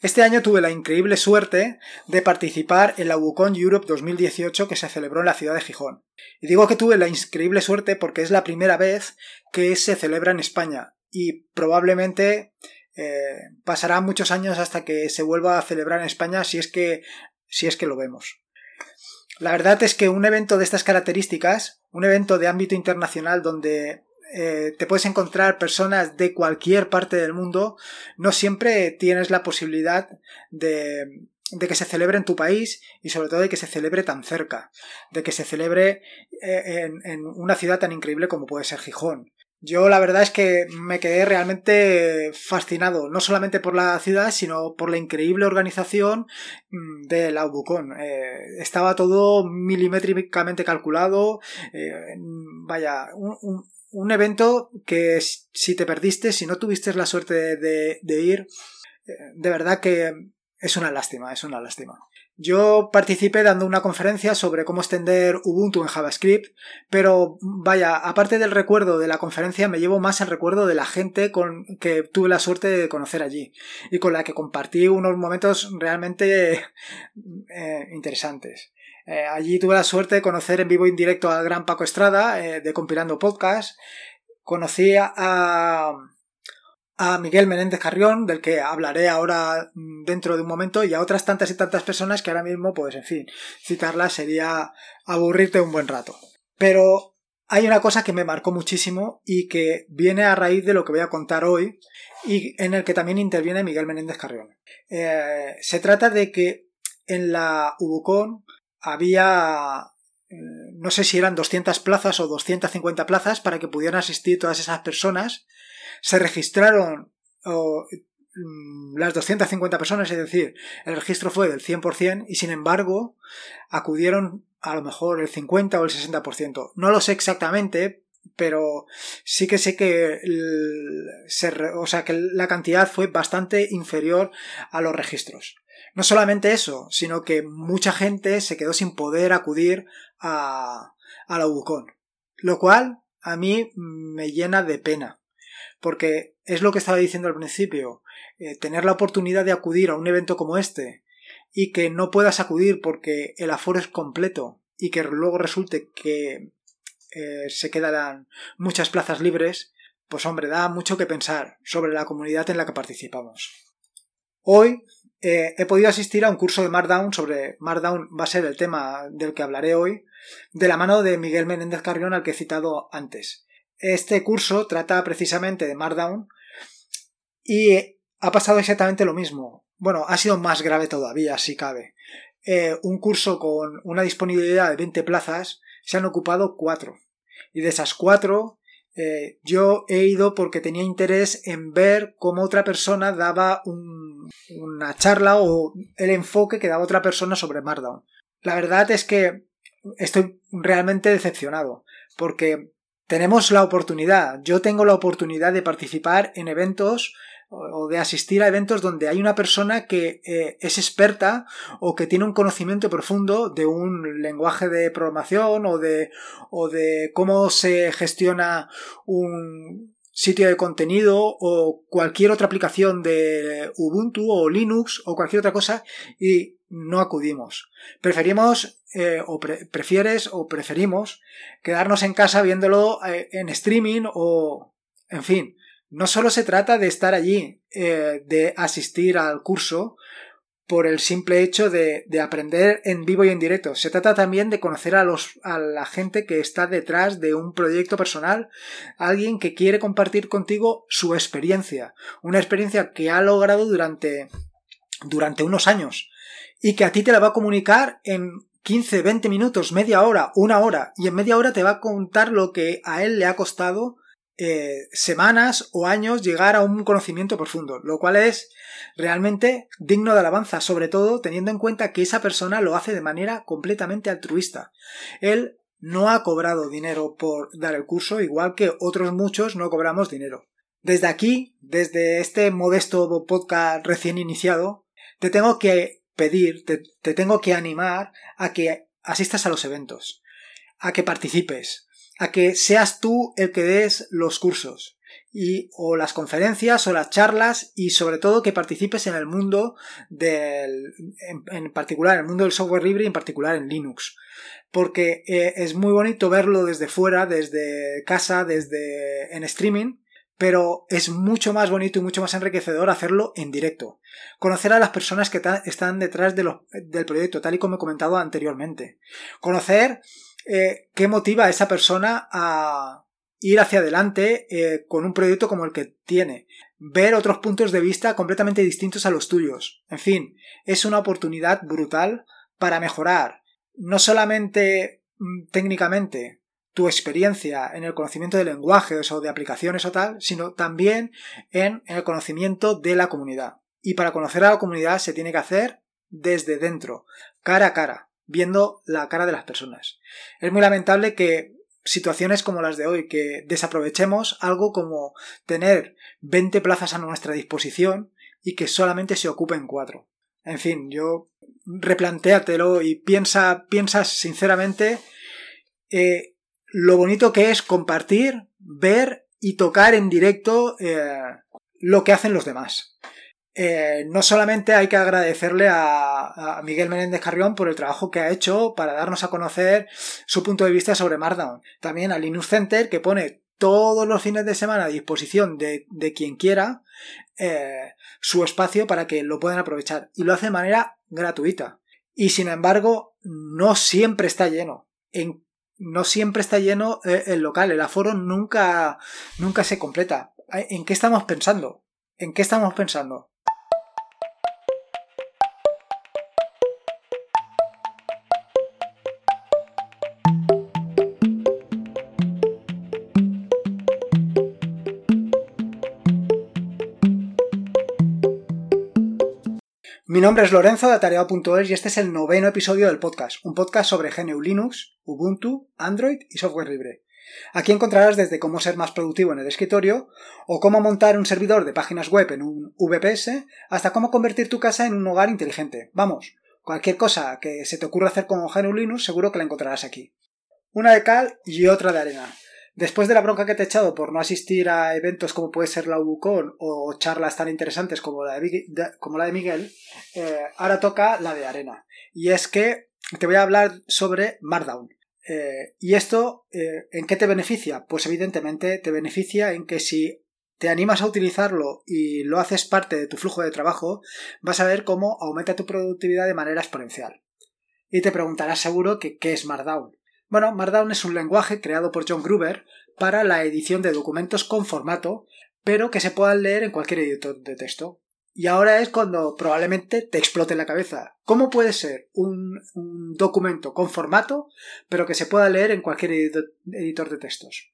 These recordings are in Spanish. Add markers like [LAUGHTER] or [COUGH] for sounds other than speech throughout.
Este año tuve la increíble suerte de participar en la Wukong Europe 2018 que se celebró en la ciudad de Gijón. Y digo que tuve la increíble suerte porque es la primera vez que se celebra en España y probablemente eh, pasará muchos años hasta que se vuelva a celebrar en España si es que si es que lo vemos. La verdad es que un evento de estas características, un evento de ámbito internacional donde eh, te puedes encontrar personas de cualquier parte del mundo, no siempre tienes la posibilidad de, que se celebre en tu país y sobre todo de que se celebre tan cerca, de que se celebre eh, en, una ciudad tan increíble como puede ser Gijón. Yo la verdad es que me quedé realmente fascinado, no solamente por la ciudad, sino por la increíble organización mm, de la Ubucon. Eh, estaba todo milimétricamente calculado. Eh, vaya, un, evento que si te perdiste, si no tuviste la suerte de, de ir, eh, de verdad que es una lástima, es una lástima. Yo participé dando una conferencia sobre cómo extender Ubuntu en JavaScript, pero vaya, aparte del recuerdo de la conferencia, me llevo más el recuerdo de la gente con que tuve la suerte de conocer allí y con la que compartí unos momentos realmente [LAUGHS] eh, interesantes. Eh, allí tuve la suerte de conocer en vivo y en directo al gran Paco Estrada, eh, de Compilando Podcast. Conocí a, a Miguel Menéndez Carrión, del que hablaré ahora mm, dentro de un momento, y a otras tantas y tantas personas que ahora mismo, pues en fin, citarlas sería aburrirte un buen rato. Pero hay una cosa que me marcó muchísimo y que viene a raíz de lo que voy a contar hoy y en el que también interviene Miguel Menéndez Carrión. Eh, se trata de que en la Ubucon había eh, no sé si eran 200 plazas o 250 plazas para que pudieran asistir todas esas personas se registraron mm, las 250 personas, es decir, el registro fue del 100% y sin embargo acudieron a lo mejor el 50 o el 60%. No lo sé exactamente, pero sí que sé que, o sea, que la cantidad fue bastante inferior a los registros. No solamente eso, sino que mucha gente se quedó sin poder acudir a, a la UCON. Lo cual a mí me llena de pena porque es lo que estaba diciendo al principio, eh, tener la oportunidad de acudir a un evento como este y que no puedas acudir porque el aforo es completo y que luego resulte que eh, se quedarán muchas plazas libres, pues hombre, da mucho que pensar sobre la comunidad en la que participamos. Hoy eh, he podido asistir a un curso de Markdown sobre Markdown va a ser el tema del que hablaré hoy, de la mano de Miguel Menéndez Carrión al que he citado antes. Este curso trata precisamente de Markdown y ha pasado exactamente lo mismo. Bueno, ha sido más grave todavía, si cabe. Eh, un curso con una disponibilidad de 20 plazas se han ocupado 4. Y de esas 4, eh, yo he ido porque tenía interés en ver cómo otra persona daba una charla o el enfoque que daba otra persona sobre Markdown. La verdad es que estoy realmente decepcionado porque tenemos la oportunidad, yo tengo la oportunidad de participar en eventos o de asistir a eventos donde hay una persona que eh, es experta o que tiene un conocimiento profundo de un lenguaje de programación o de, o de cómo se gestiona un sitio de contenido o cualquier otra aplicación de Ubuntu o Linux o cualquier otra cosa y no acudimos. Preferimos eh, o prefieres o preferimos quedarnos en casa viéndolo eh, en streaming o en fin. No solo se trata de estar allí, eh, de asistir al curso por el simple hecho de, de, aprender en vivo y en directo. Se trata también de conocer a, los, a la gente que está detrás de un proyecto personal, alguien que quiere compartir contigo su experiencia, una experiencia que ha logrado durante, durante unos años y que a ti te la va a comunicar en 15, 20 minutos, media hora, una hora, y en media hora te va a contar lo que a él le ha costado eh, semanas o años llegar a un conocimiento profundo, lo cual es realmente digno de alabanza, sobre todo teniendo en cuenta que esa persona lo hace de manera completamente altruista. Él no ha cobrado dinero por dar el curso, igual que otros muchos no cobramos dinero. Desde aquí, desde este modesto podcast recién iniciado, te tengo que pedir, te, tengo que animar a que asistas a los eventos, a que participes, a que seas tú el que des los cursos. y o las conferencias o las charlas y sobre todo que participes en el mundo del en, particular en el mundo del software libre y en particular en Linux porque eh, es muy bonito verlo desde fuera desde casa desde en streaming pero es mucho más bonito y mucho más enriquecedor hacerlo en directo. Conocer a las personas que están detrás de del proyecto, tal y como he comentado anteriormente. Conocer eh, qué motiva a esa persona a ir hacia adelante eh, con un proyecto como el que tiene. Ver otros puntos de vista completamente distintos a los tuyos. En fin, es una oportunidad brutal para mejorar no solamente mm, técnicamente tu experiencia en el conocimiento de lenguajes o de aplicaciones o tal, sino también en, el conocimiento de la comunidad. Y para conocer a la comunidad se tiene que hacer desde dentro, cara a cara, viendo la cara de las personas. Es muy lamentable que situaciones como las de hoy, que desaprovechemos algo como tener 20 plazas a nuestra disposición y que solamente se ocupen cuatro. En fin, yo replantéatelo y piensa, piensa sinceramente eh, lo bonito que es compartir, ver y tocar en directo eh, lo que hacen los demás. Eh, no solamente hay que agradecerle a, Miguel Menéndez Carrión por el trabajo que ha hecho para darnos a conocer su punto de vista sobre Markdown, también a Linux Center que pone todos los fines de semana a disposición de, quien quiera eh, su espacio para que lo puedan aprovechar y lo hace de manera gratuita. Y sin embargo, no siempre está lleno. En no siempre está lleno eh, el local, el aforo nunca, nunca se completa. ¿En qué estamos pensando? ¿En qué estamos pensando? Mi nombre es Lorenzo de Atareado.es y este es el noveno episodio del podcast, un podcast sobre GNU Linux, Ubuntu, Android y software libre. Aquí encontrarás desde cómo ser más productivo en el escritorio o cómo montar un servidor de páginas web en un VPS hasta cómo convertir tu casa en un hogar inteligente. Vamos, cualquier cosa que se te ocurra hacer con GNU Linux seguro que la encontrarás aquí. Una de cal y otra de arena. Después de la bronca que te he echado por no asistir a eventos como puede ser la UBUCON o charlas tan interesantes como la de, como la de Miguel, eh, ahora toca la de Arena. Y es que te voy a hablar sobre Markdown. Eh, ¿Y esto eh, en qué te beneficia? Pues evidentemente te beneficia en que si te animas a utilizarlo y lo haces parte de tu flujo de trabajo, vas a ver cómo aumenta tu productividad de manera exponencial. Y te preguntarás seguro que qué es Markdown. Bueno, Markdown es un lenguaje creado por John Gruber para la edición de documentos con formato, pero que se puedan leer en cualquier editor de texto. Y ahora es cuando probablemente te explote la cabeza. ¿Cómo puede ser un, documento con formato, pero que se pueda leer en cualquier editor de textos?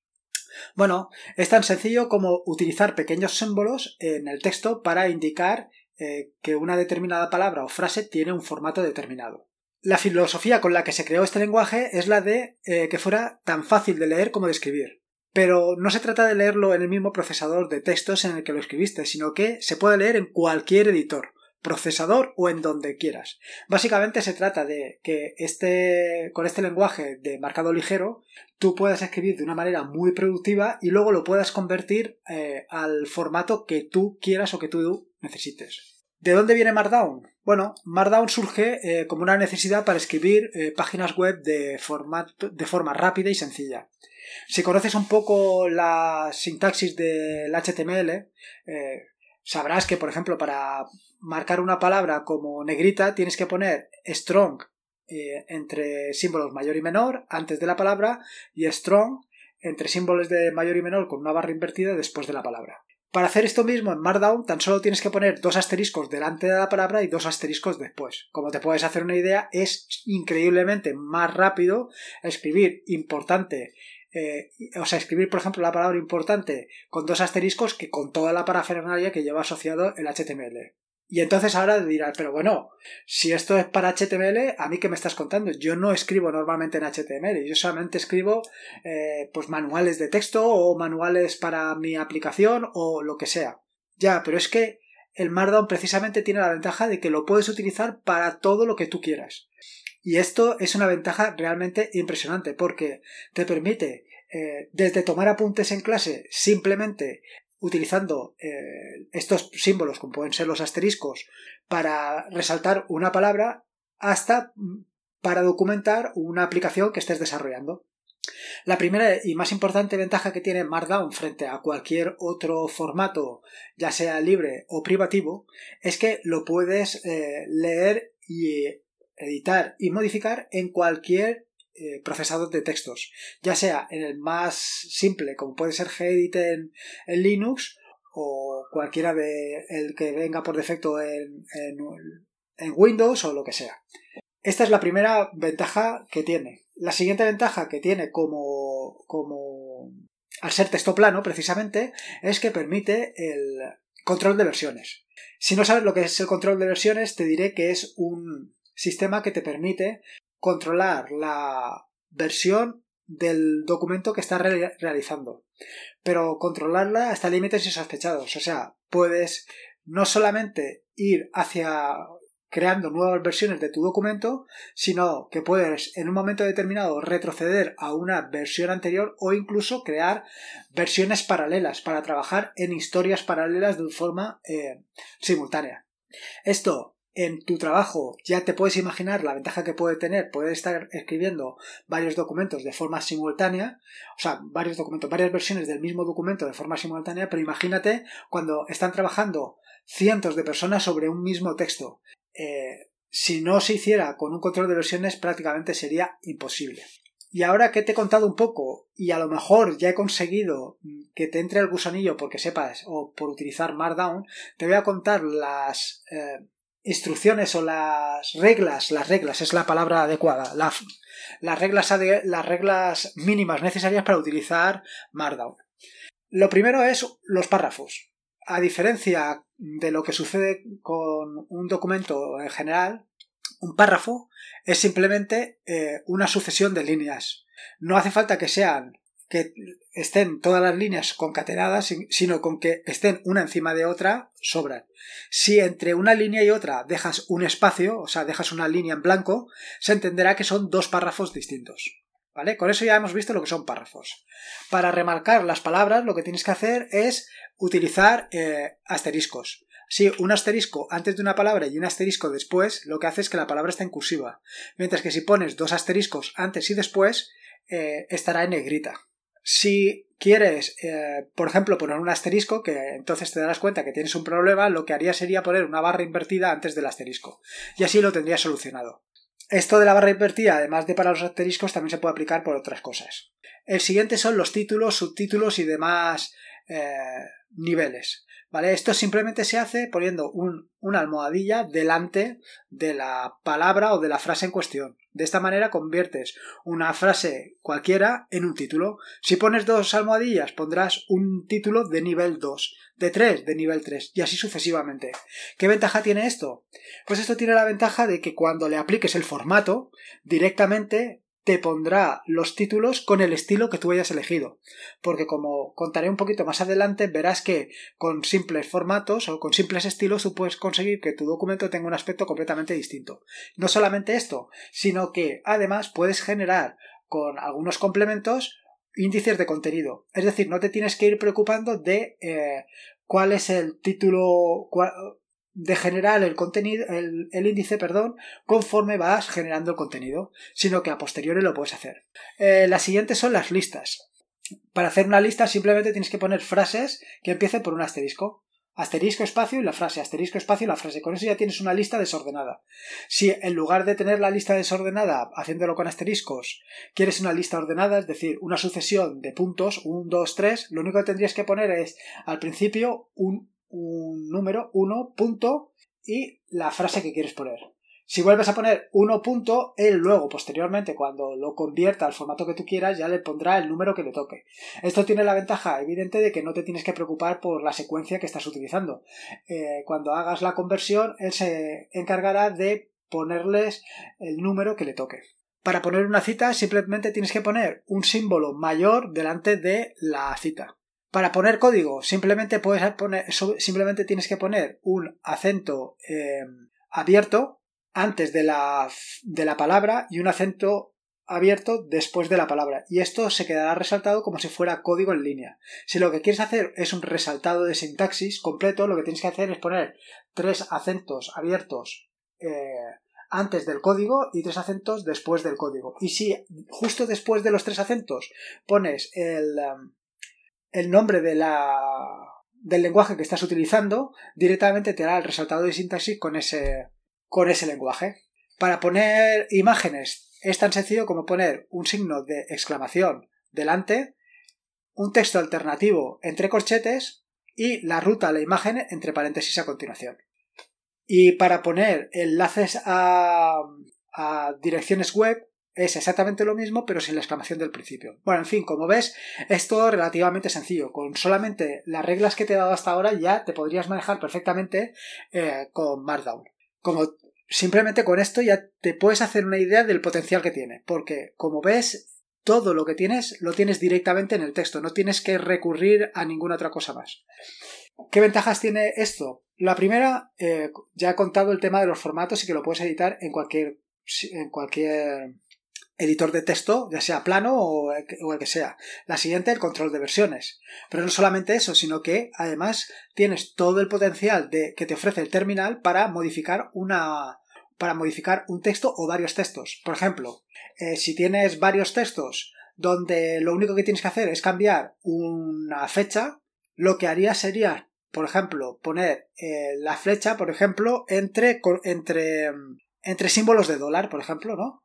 Bueno, es tan sencillo como utilizar pequeños símbolos en el texto para indicar eh, que una determinada palabra o frase tiene un formato determinado. La filosofía con la que se creó este lenguaje es la de eh, que fuera tan fácil de leer como de escribir. Pero no se trata de leerlo en el mismo procesador de textos en el que lo escribiste, sino que se puede leer en cualquier editor, procesador o en donde quieras. Básicamente se trata de que este, con este lenguaje de marcado ligero tú puedas escribir de una manera muy productiva y luego lo puedas convertir eh, al formato que tú quieras o que tú necesites. ¿De dónde viene Markdown? Bueno, Markdown surge eh, como una necesidad para escribir eh, páginas web de, forma rápida y sencilla. Si conoces un poco la sintaxis del HTML, eh, sabrás que, por ejemplo, para marcar una palabra como negrita tienes que poner strong entre símbolos mayor y menor antes de la palabra y strong entre símbolos de mayor y menor con una barra invertida después de la palabra. Para hacer esto mismo en Markdown tan solo tienes que poner dos asteriscos delante de la palabra y dos asteriscos después. Como te puedes hacer una idea, es increíblemente más rápido escribir importante, eh, o sea, escribir por ejemplo la palabra importante con dos asteriscos que con toda la parafernalia que lleva asociado el HTML. Y entonces ahora dirás, pero bueno, si esto es para HTML, ¿a mí qué me estás contando? Yo no escribo normalmente en HTML, yo solamente escribo eh, pues manuales de texto o manuales para mi aplicación o lo que sea. Ya, pero es que el Markdown precisamente tiene la ventaja de que lo puedes utilizar para todo lo que tú quieras. Y esto es una ventaja realmente impresionante porque te permite eh, desde tomar apuntes en clase simplemente utilizando eh, estos símbolos, como pueden ser los asteriscos, para resaltar una palabra, hasta mm, para documentar una aplicación que estés desarrollando. La primera y más importante ventaja que tiene Markdown frente a cualquier otro formato, ya sea libre o privativo, es que lo puedes eh, leer y editar y modificar en cualquier eh, de textos, ya sea en el más simple, como puede ser Gedit en, Linux, o cualquiera de el que venga por defecto en, en Windows o lo que sea. Esta es la primera ventaja que tiene. La siguiente ventaja que tiene como, como al ser texto plano, precisamente, es que permite el control de versiones. Si no sabes lo que es el control de versiones, te diré que es un sistema que te permite controlar la versión del documento que estás realizando. Pero controlarla hasta límites insospechados. O sea, puedes no solamente ir hacia creando nuevas versiones de tu documento, sino que puedes en un momento determinado retroceder a una versión anterior o incluso crear versiones paralelas para trabajar en historias paralelas de forma eh, simultánea. Esto en tu trabajo ya te puedes imaginar la ventaja que puede tener poder estar escribiendo varios documentos de forma simultánea, o sea, varios documentos, varias versiones del mismo documento de forma simultánea, pero imagínate cuando están trabajando cientos de personas sobre un mismo texto eh, si no se hiciera con un control de versiones prácticamente sería imposible. Y ahora que te he contado un poco y a lo mejor ya he conseguido que te entre el gusanillo porque sepas o por utilizar Markdown, te voy a contar las eh, instrucciones o las reglas, las reglas es la palabra adecuada, las, reglas, las reglas mínimas necesarias para utilizar Markdown. Lo primero es los párrafos. A diferencia de lo que sucede con un documento en general, un párrafo es simplemente eh, una sucesión de líneas. No hace falta que sean que estén todas las líneas concatenadas, sino con que estén una encima de otra, sobran. Si entre una línea y otra dejas un espacio, o sea, dejas una línea en blanco, se entenderá que son dos párrafos distintos. ¿Vale? Con eso ya hemos visto lo que son párrafos. Para remarcar las palabras, lo que tienes que hacer es utilizar eh, asteriscos. Si un asterisco antes de una palabra y un asterisco después, lo que hace es que la palabra está en cursiva. Mientras que si pones dos asteriscos antes y después, eh, estará en negrita. Si quieres, eh, por ejemplo, poner un asterisco, que entonces te darás cuenta que tienes un problema, lo que haría sería poner una barra invertida antes del asterisco. Y así lo tendrías solucionado. Esto de la barra invertida, además de para los asteriscos, también se puede aplicar por otras cosas. El siguiente son los títulos, subtítulos y demás eh, niveles. ¿Vale? Esto simplemente se hace poniendo una almohadilla delante de la palabra o de la frase en cuestión. De esta manera conviertes una frase cualquiera en un título. Si pones dos almohadillas pondrás un título de nivel 2, de 3 de nivel 3 y así sucesivamente. ¿Qué ventaja tiene esto? Pues esto tiene la ventaja de que cuando le apliques el formato directamente te pondrá los títulos con el estilo que tú hayas elegido. Porque como contaré un poquito más adelante, verás que con simples formatos o con simples estilos tú puedes conseguir que tu documento tenga un aspecto completamente distinto. No solamente esto, sino que además puedes generar con algunos complementos índices de contenido. Es decir, no te tienes que ir preocupando de eh, cuál es el título, de generar el contenido, el, índice, perdón, conforme vas generando el contenido, sino que a posteriori lo puedes hacer. Eh, las siguientes son las listas. Para hacer una lista simplemente tienes que poner frases que empiecen por un asterisco. Asterisco espacio y la frase, asterisco espacio y la frase. Con eso ya tienes una lista desordenada. Si en lugar de tener la lista desordenada haciéndolo con asteriscos, quieres una lista ordenada, es decir, una sucesión de puntos, 1, 2, 3, lo único que tendrías que poner es al principio un un número, 1 punto y la frase que quieres poner. Si vuelves a poner 1 punto, él luego, posteriormente, cuando lo convierta al formato que tú quieras, ya le pondrá el número que le toque. Esto tiene la ventaja evidente de que no te tienes que preocupar por la secuencia que estás utilizando. Eh, cuando hagas la conversión, él se encargará de ponerles el número que le toque. Para poner una cita, simplemente tienes que poner un símbolo mayor delante de la cita. Para poner código, simplemente puedes poner, simplemente tienes que poner un acento em, abierto antes de la, de la palabra y un acento abierto después de la palabra y esto se quedará resaltado como si fuera código en línea. Si lo que quieres hacer es un resaltado de sintaxis completo, lo que tienes que hacer es poner tres acentos abiertos eh, antes del código y tres acentos después del código. Y si justo después de los tres acentos pones el, um, el nombre del lenguaje que estás utilizando, directamente te hará el resaltado de sintaxis con ese lenguaje. Para poner imágenes es tan sencillo como poner un signo de exclamación delante, un texto alternativo entre corchetes y la ruta a la imagen entre paréntesis a continuación. Y para poner enlaces a, direcciones web es exactamente lo mismo, pero sin la exclamación del principio. Bueno, en fin, como ves, es todo relativamente sencillo. Con solamente las reglas que te he dado hasta ahora ya te podrías manejar perfectamente eh, con Markdown. Como simplemente con esto ya te puedes hacer una idea del potencial que tiene, porque como ves, todo lo que tienes lo tienes directamente en el texto, no tienes que recurrir a ninguna otra cosa más. ¿Qué ventajas tiene esto? La primera, eh, ya he contado el tema de los formatos y que lo puedes editar en cualquier, en cualquier editor de texto, ya sea plano o el, que sea. La siguiente, el control de versiones. Pero no solamente eso, sino que además tienes todo el potencial de, que te ofrece el terminal para modificar una para modificar un texto o varios textos. Por ejemplo, eh, si tienes varios textos donde lo único que tienes que hacer es cambiar una fecha, lo que haría sería, por ejemplo, poner eh, la flecha, por ejemplo, entre, entre, entre símbolos de dólar, por ejemplo, ¿no?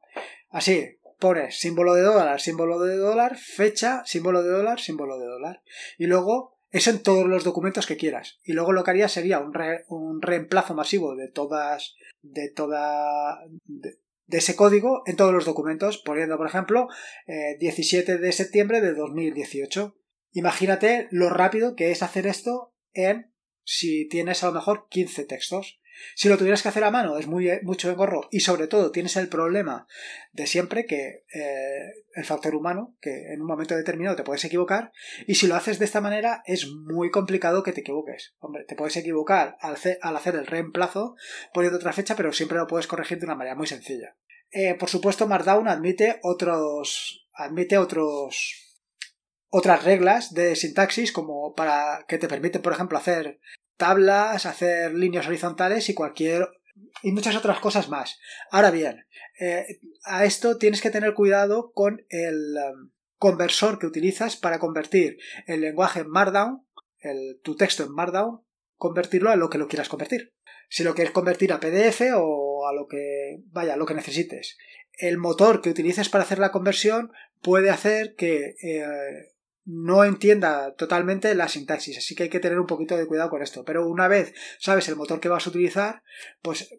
Así, pones símbolo de dólar, símbolo de dólar, fecha, símbolo de dólar, símbolo de dólar. Y luego eso en todos los documentos que quieras. Y luego lo que haría sería un, un reemplazo masivo de todas, de toda, de, ese código en todos los documentos, poniendo, por ejemplo, 17 eh, de septiembre de 2018. Imagínate lo rápido que es hacer esto en si tienes a lo mejor 15 textos. Si lo tuvieras que hacer a mano es muy, mucho engorro y sobre todo tienes el problema de siempre que eh, el factor humano, que en un momento determinado te puedes equivocar y si lo haces de esta manera es muy complicado que te equivoques. Hombre, te puedes equivocar al, hacer el reemplazo poniendo otra fecha pero siempre lo puedes corregir de una manera muy sencilla. Eh, por supuesto Markdown admite otros admite otros otras reglas de sintaxis como para que te permiten, por ejemplo, hacer tablas, hacer líneas horizontales y cualquier y muchas otras cosas más. Ahora bien, eh, a esto tienes que tener cuidado con el um, conversor que utilizas para convertir el lenguaje en Markdown, el, tu texto en Markdown, convertirlo a lo que lo quieras convertir. Si lo quieres convertir a PDF o a lo que vaya, lo que necesites. El motor que utilices para hacer la conversión puede hacer que eh, no entienda totalmente la sintaxis, así que hay que tener un poquito de cuidado con esto. Pero una vez sabes el motor que vas a utilizar, pues,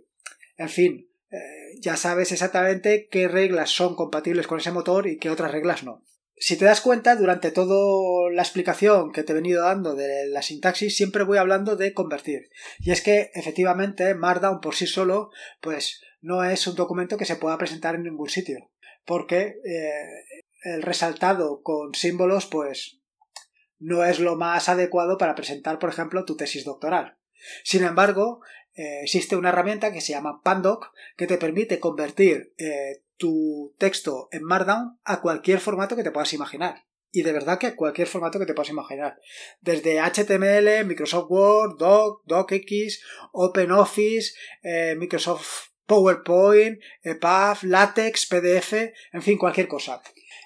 en fin, eh, ya sabes exactamente qué reglas son compatibles con ese motor y qué otras reglas no. Si te das cuenta, durante toda la explicación que te he venido dando de la sintaxis, siempre voy hablando de convertir. Y es que, efectivamente, Markdown por sí solo, pues, no es un documento que se pueda presentar en ningún sitio. Porque eh, el resaltado con símbolos, pues no es lo más adecuado para presentar, por ejemplo, tu tesis doctoral. Sin embargo, eh, existe una herramienta que se llama Pandoc que te permite convertir eh, tu texto en Markdown a cualquier formato que te puedas imaginar. Y de verdad que a cualquier formato que te puedas imaginar. Desde HTML, Microsoft Word, Doc, DocX, OpenOffice, eh, Microsoft PowerPoint, EPUB, LaTeX, PDF, en fin, cualquier cosa.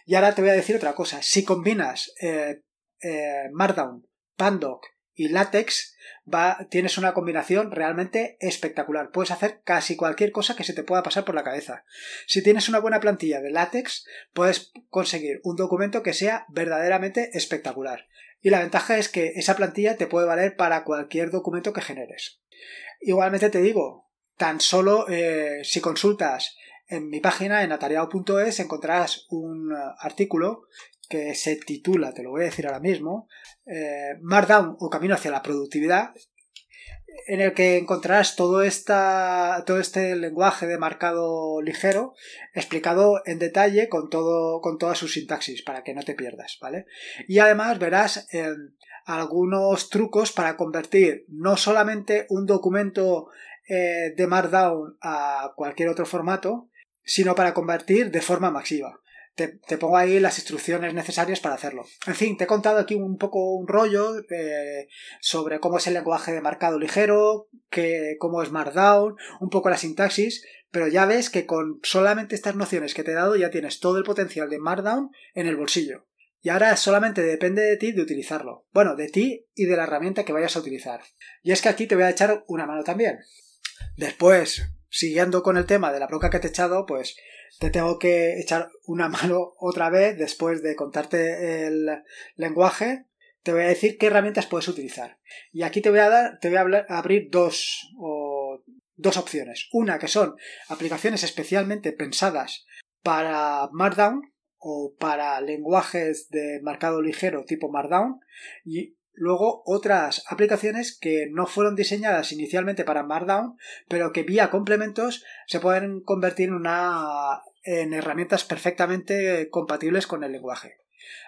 Y ahora te voy a decir otra cosa. Si combinas eh, eh, Markdown, Pandoc y Latex, va, tienes una combinación realmente espectacular. Puedes hacer casi cualquier cosa que se te pueda pasar por la cabeza. Si tienes una buena plantilla de látex, puedes conseguir un documento que sea verdaderamente espectacular. Y la ventaja es que esa plantilla te puede valer para cualquier documento que generes. Igualmente te digo, tan solo eh, si consultas en mi página, en atareado.es, encontrarás un eh, artículo que se titula, te lo voy a decir ahora mismo, eh, Markdown o Camino hacia la Productividad, en el que encontrarás todo, esta, todo este lenguaje de marcado ligero explicado en detalle con, todo, con toda su sintaxis para que no te pierdas, ¿vale? Y además verás eh, algunos trucos para convertir no solamente un documento de Markdown a cualquier otro formato, sino para convertir de forma masiva. te, pongo ahí las instrucciones necesarias para hacerlo. En fin, te he contado aquí un poco un rollo eh, sobre cómo es el lenguaje de marcado ligero, que, cómo es Markdown, un poco la sintaxis, pero ya ves que con solamente estas nociones que te he dado ya tienes todo el potencial de Markdown en el bolsillo. Y ahora solamente depende de ti de utilizarlo. Bueno, de ti y de la herramienta que vayas a utilizar. Y es que aquí te voy a echar una mano también. Después, siguiendo con el tema de la broca que te he echado, pues te tengo que echar una [LAUGHS] mano otra vez después de contarte el lenguaje. Te voy a decir qué herramientas puedes utilizar. Y aquí te voy a dar, te voy a abrir dos, dos opciones. Una que son aplicaciones especialmente pensadas para Markdown o para lenguajes de marcado ligero tipo Markdown y luego otras aplicaciones que no fueron diseñadas inicialmente para Markdown, pero que vía complementos se pueden convertir en, una, en herramientas perfectamente compatibles con el lenguaje.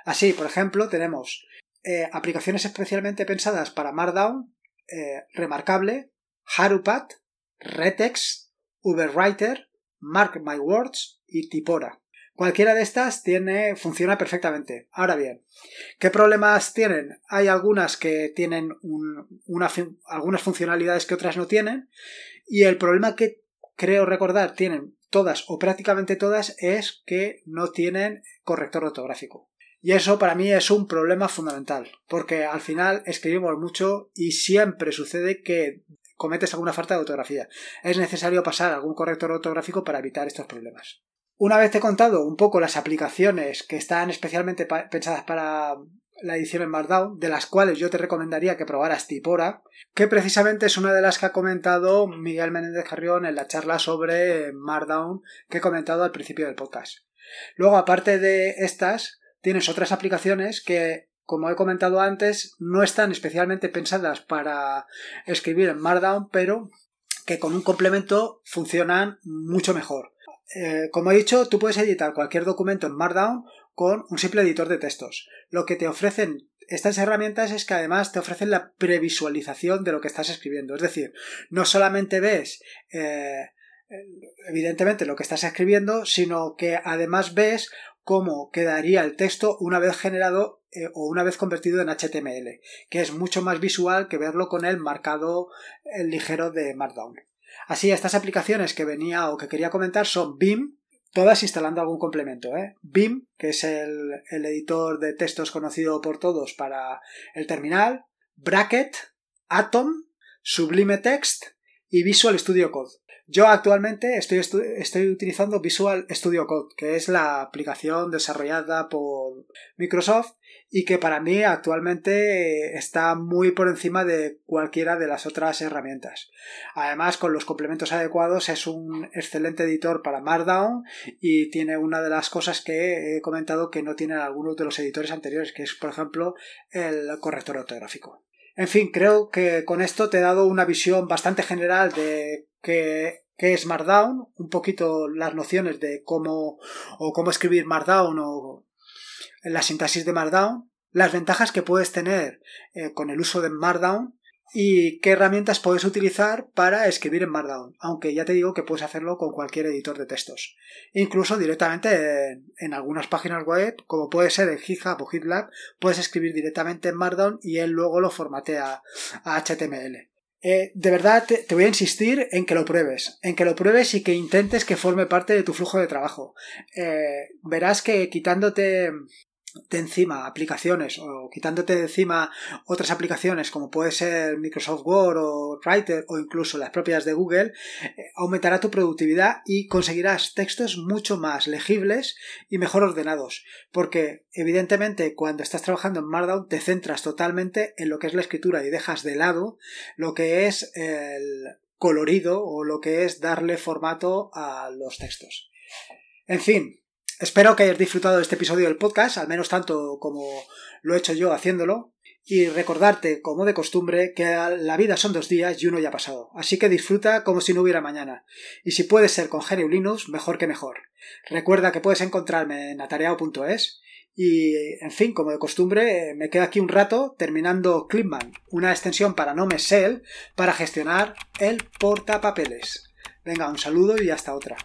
Así, por ejemplo, tenemos eh, aplicaciones especialmente pensadas para Markdown, eh, Remarkable, Harupat, Retex, Uberwriter, Mark My Words y Tipora. Cualquiera de estas tiene, funciona perfectamente. Ahora bien, ¿qué problemas tienen? Hay algunas que tienen algunas funcionalidades que otras no tienen. Y el problema que creo recordar tienen todas o prácticamente todas es que no tienen corrector ortográfico. Y eso para mí es un problema fundamental, porque al final escribimos mucho y siempre sucede que cometes alguna falta de ortografía. Es necesario pasar algún corrector ortográfico para evitar estos problemas. Una vez te he contado un poco las aplicaciones que están especialmente pensadas para la edición en Markdown, de las cuales yo te recomendaría que probaras Tipora, que precisamente es una de las que ha comentado Miguel Menéndez Carrión en la charla sobre Markdown que he comentado al principio del podcast. Luego, aparte de estas, tienes otras aplicaciones que, como he comentado antes, no están especialmente pensadas para escribir en Markdown, pero que con un complemento funcionan mucho mejor. Eh, como he dicho, tú puedes editar cualquier documento en Markdown con un simple editor de textos. Lo que te ofrecen estas herramientas es que además te ofrecen la previsualización de lo que estás escribiendo. Es decir, no solamente ves eh, evidentemente lo que estás escribiendo, sino que además ves cómo quedaría el texto una vez generado eh, o una vez convertido en HTML, que es mucho más visual que verlo con el marcado ligero de Markdown. Así, estas aplicaciones que venía o que quería comentar son BIM, todas instalando algún complemento. ¿eh? BIM, que es el, editor de textos conocido por todos para el terminal, Bracket, Atom, Sublime Text y Visual Studio Code. Yo actualmente estoy, estoy, utilizando Visual Studio Code, que es la aplicación desarrollada por Microsoft y que para mí actualmente está muy por encima de cualquiera de las otras herramientas. Además, con los complementos adecuados es un excelente editor para Markdown y tiene una de las cosas que he comentado que no tienen algunos de los editores anteriores, que es por ejemplo el corrector ortográfico. En fin, creo que con esto te he dado una visión bastante general de qué es Markdown, un poquito las nociones de cómo o cómo escribir Markdown o la sintaxis de Markdown, las ventajas que puedes tener eh, con el uso de Markdown y qué herramientas puedes utilizar para escribir en Markdown, aunque ya te digo que puedes hacerlo con cualquier editor de textos. Incluso directamente en, algunas páginas web, como puede ser en GitHub o GitLab, puedes escribir directamente en Markdown y él luego lo formatea a HTML. Eh, de verdad te, voy a insistir en que lo pruebes, en que lo pruebes y que intentes que forme parte de tu flujo de trabajo. Eh, verás que quitándote de encima aplicaciones o quitándote de encima otras aplicaciones como puede ser Microsoft Word o Writer o incluso las propias de Google, eh, aumentará tu productividad y conseguirás textos mucho más legibles y mejor ordenados. Porque evidentemente cuando estás trabajando en Markdown te centras totalmente en lo que es la escritura y dejas de lado lo que es el colorido o lo que es darle formato a los textos. En fin, Espero que hayas disfrutado de este episodio del podcast, al menos tanto como lo he hecho yo haciéndolo. Y recordarte, como de costumbre, que la vida son dos días y uno ya ha pasado. Así que disfruta como si no hubiera mañana. Y si puedes ser con GNU Linux, mejor que mejor. Recuerda que puedes encontrarme en atareado.es. Y, en fin, como de costumbre, me quedo aquí un rato terminando Clipman, una extensión para Nome para gestionar el portapapeles. Venga, un saludo y hasta otra.